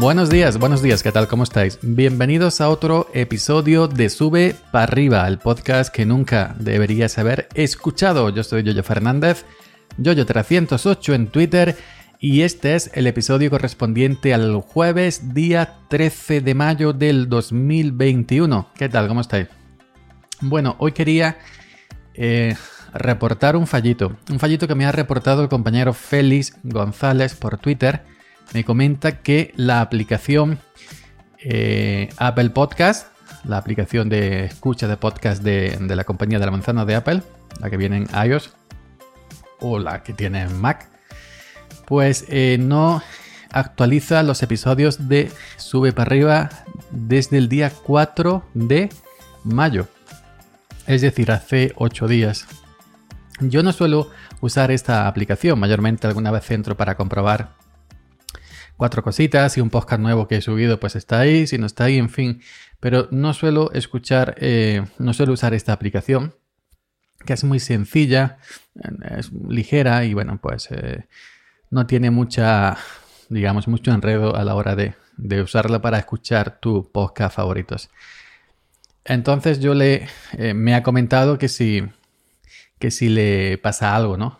Buenos días, buenos días, ¿qué tal? ¿Cómo estáis? Bienvenidos a otro episodio de Sube para arriba, el podcast que nunca deberías haber escuchado. Yo soy Yoyo Fernández, Yoyo308 en Twitter y este es el episodio correspondiente al jueves día 13 de mayo del 2021. ¿Qué tal? ¿Cómo estáis? Bueno, hoy quería eh, reportar un fallito, un fallito que me ha reportado el compañero Félix González por Twitter me comenta que la aplicación eh, Apple Podcast, la aplicación de escucha de podcast de, la compañía de la manzana de Apple, la que viene en iOS o la que tiene en Mac, pues eh, no actualiza los episodios de Sube para arriba desde el día 4 de mayo. Es decir, hace 8 días. Yo no suelo usar esta aplicación, mayormente alguna vez entro para comprobar cuatro cositas y un podcast nuevo que he subido pues está ahí, si no está ahí, en fin. Pero no suelo escuchar, eh, no suelo usar esta aplicación, que es muy sencilla, es ligera y bueno, pues eh, no tiene mucha, digamos, mucho enredo a la hora de, de usarla para escuchar tu podcast favoritos. Entonces yo le, eh, me ha comentado que si, que si le pasa algo, ¿no?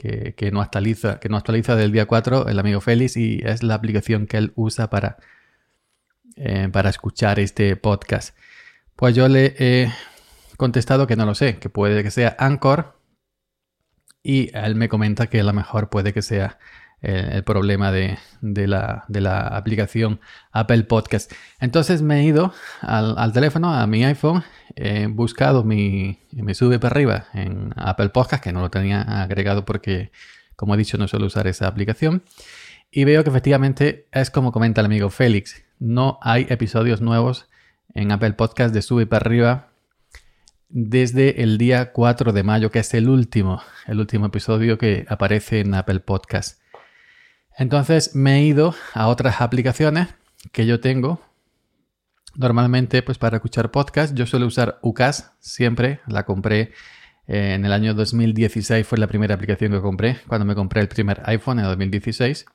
Que, no actualiza, que no actualiza del día 4 el amigo Félix y es la aplicación que él usa para, eh, para escuchar este podcast. Pues yo le he contestado que no lo sé, que puede que sea Anchor y él me comenta que a lo mejor puede que sea el, problema de, la, aplicación Apple Podcast. Entonces me he ido al, teléfono, a mi iPhone, he buscado mi, me sube para arriba en Apple Podcast, que no lo tenía agregado porque, como he dicho, no suelo usar esa aplicación. Y veo que efectivamente es como comenta el amigo Félix, no hay episodios nuevos en Apple Podcast de sube para arriba desde el día 4 de mayo, que es el último, el último episodio que aparece en Apple Podcast. Entonces me he ido a otras aplicaciones que yo tengo. Normalmente, pues para escuchar podcast, yo suelo usar UCAS siempre. La compré en el año 2016, fue la primera aplicación que compré cuando me compré el primer iPhone en 2016.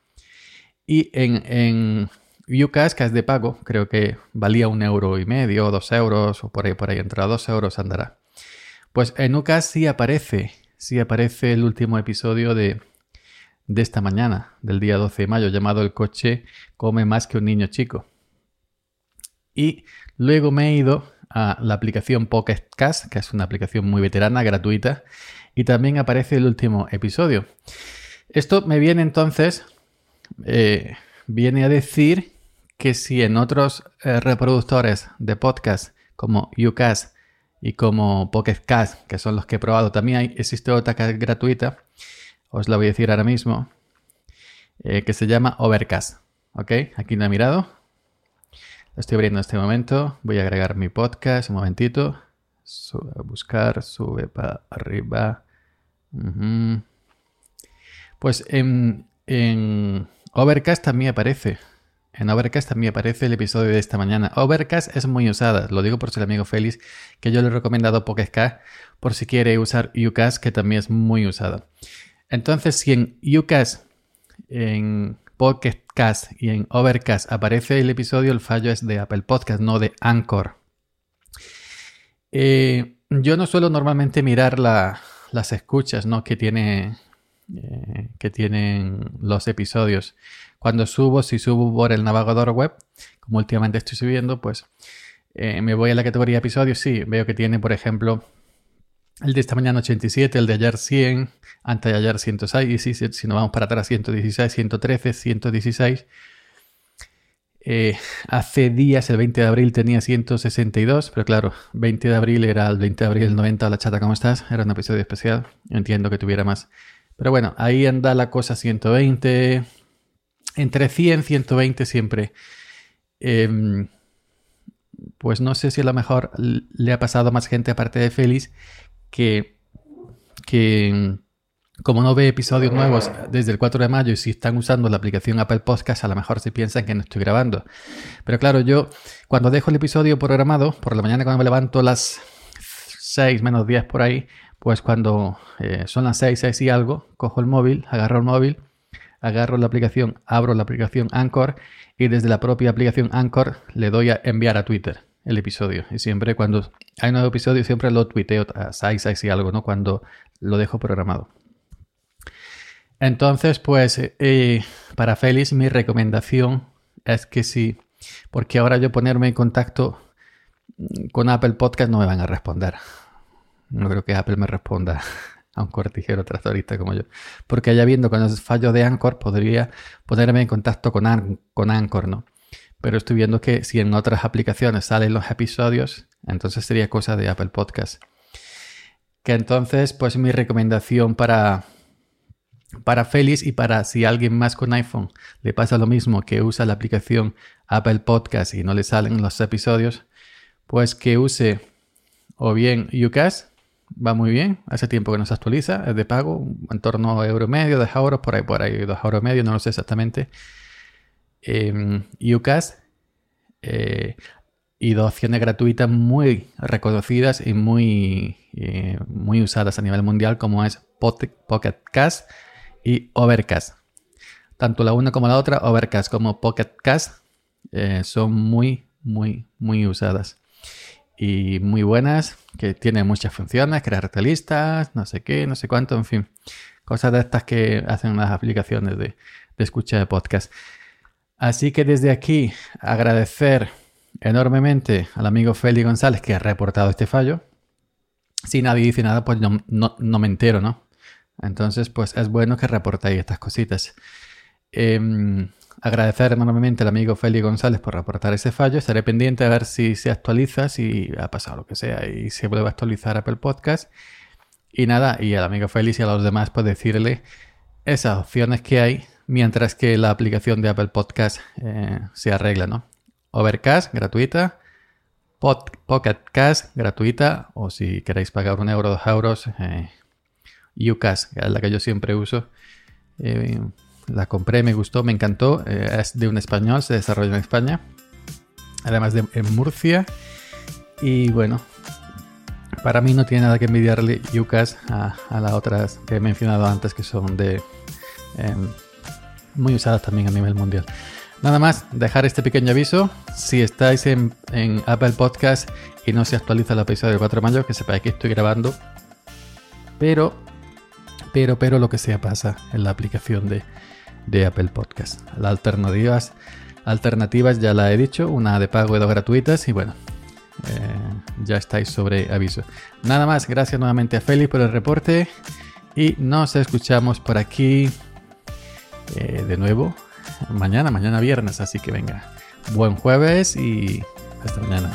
Y en, en UCAS, que es de pago, creo que valía un euro y medio, dos euros, o por ahí, por ahí, entre dos euros andará. Pues en UCAS sí aparece, sí aparece el último episodio de, de esta mañana, del día 12 de mayo, llamado El coche come más que un niño chico. Y luego me he ido a la aplicación Pocket Cast, que es una aplicación muy veterana, gratuita, y también aparece el último episodio. Esto me viene entonces, eh, viene a decir que si en otros eh, reproductores de podcast como UCast y como Pocket Cast, que son los que he probado, también hay, existe otra gratuita, os la voy a decir ahora mismo, eh, que se llama Overcast. ¿Ok? Aquí lo he mirado. Lo estoy abriendo en este momento. Voy a agregar mi podcast un momentito. buscar, sube para arriba. Pues en, en Overcast también aparece. En Overcast también aparece el episodio de esta mañana. Overcast es muy usada, lo digo por si el amigo Félix, que yo le he recomendado Pocket por si quiere usar Ucast, que también es muy usada. Entonces, si en UCAS, en Podcast y en Overcast aparece el episodio, el fallo es de Apple Podcast, no de Anchor. Eh, yo no suelo normalmente mirar las escuchas ¿no? que, tiene, eh, que tienen los episodios. Cuando subo, si subo por el navegador web, como últimamente estoy subiendo, pues eh, me voy a la categoría episodios. Sí, veo que tiene, por ejemplo, el de esta mañana 87, el de ayer 100, antes de ayer 106, y si, si nos vamos para atrás 116, 113, 116. hace días, el 20 de abril, tenía 162, pero claro, 20 de abril era el 20 de abril del 90, la chata, ¿cómo estás? Era un episodio especial, entiendo que tuviera más. Pero bueno, ahí anda la cosa 120, entre 100 y 120 siempre. Em, pues no sé si a lo mejor le ha pasado a más gente aparte de Félix que, que como no ve episodios nuevos desde el 4 de mayo y si están usando la aplicación Apple Podcast, a lo mejor se piensan que no estoy grabando. Pero claro, yo cuando dejo el episodio programado, por la mañana cuando me levanto las 6 menos 10 por ahí, pues cuando eh, son las 6, 6 y algo, cojo el móvil, agarro el móvil, agarro la aplicación, abro la aplicación Anchor y desde la propia aplicación Anchor le doy a enviar a Twitter el episodio. Y siempre cuando hay un nuevo episodio, siempre lo tuiteo a y algo, ¿no? Cuando lo dejo programado. Entonces, pues, eh, para Félix, mi recomendación es que sí, porque ahora yo ponerme en contacto con Apple Podcast no me van a responder. No creo que Apple me responda a un cortijero tractorista como yo. Porque ya viendo con los fallos de Anchor podría ponerme en contacto con, con Anchor, ¿no? Pero estoy viendo que si en otras aplicaciones salen los episodios, entonces sería cosa de Apple Podcast. Que entonces, pues mi recomendación para, para Félix y para si alguien más con iPhone le pasa lo mismo que usa la aplicación Apple Podcast y no le salen los episodios, pues que use o bien UCAS va muy bien. Hace tiempo que no se actualiza, es de pago, en torno a euro medio, dos euros, por ahí, por ahí, dos euros medio, no lo sé exactamente. Eh, UCAS eh, y dos opciones gratuitas muy reconocidas y muy, eh, muy usadas a nivel mundial, como es Pocket Cast y Overcast. Tanto la una como la otra, Overcast como Pocket Cast, eh, son muy, muy, muy usadas y muy buenas, que tienen muchas funciones, crear listas, no sé qué, no sé cuánto, en fin, cosas de estas que hacen las aplicaciones de, de escucha de podcast. Así que desde aquí agradecer enormemente al amigo Félix González que ha reportado este fallo. Si nadie dice nada, pues no, no, me entero, ¿no? Entonces, pues es bueno que reportéis estas cositas. Em, agradecer enormemente al amigo Félix González por reportar ese fallo. Estaré pendiente a ver si se actualiza, si ha pasado lo que sea y se vuelve a actualizar Apple Podcast. Y nada, y al amigo Félix y a los demás, pues decirle esas opciones que hay mientras que la aplicación de Apple Podcast eh, se arregla, ¿no? Overcast, gratuita. Pocket Cast, gratuita. O si queréis pagar un euro, dos euros, eh, que es la que yo siempre uso. Eh, la compré, me gustó, me encantó. Eh, es de un español, se desarrolla en España. Además de en Murcia. Y bueno, para mí no tiene nada que envidiarle Ucast a, a las otras que he mencionado antes que son de em, muy usadas también a nivel mundial. Nada más, dejar este pequeño aviso. Si estáis en, Apple Podcast y no se actualiza el episodio del 4 de mayo, que sepáis que estoy grabando. Pero, pero, pero lo que sea pasa en la aplicación de, de Apple Podcast. Las alternativas, alternativas ya la he dicho, una de pago y dos gratuitas. Y bueno, eh, ya estáis sobre aviso. Nada más, gracias nuevamente a Félix por el reporte. Y nos escuchamos por aquí eh, de nuevo mañana, mañana viernes. Así que venga, buen jueves y hasta mañana.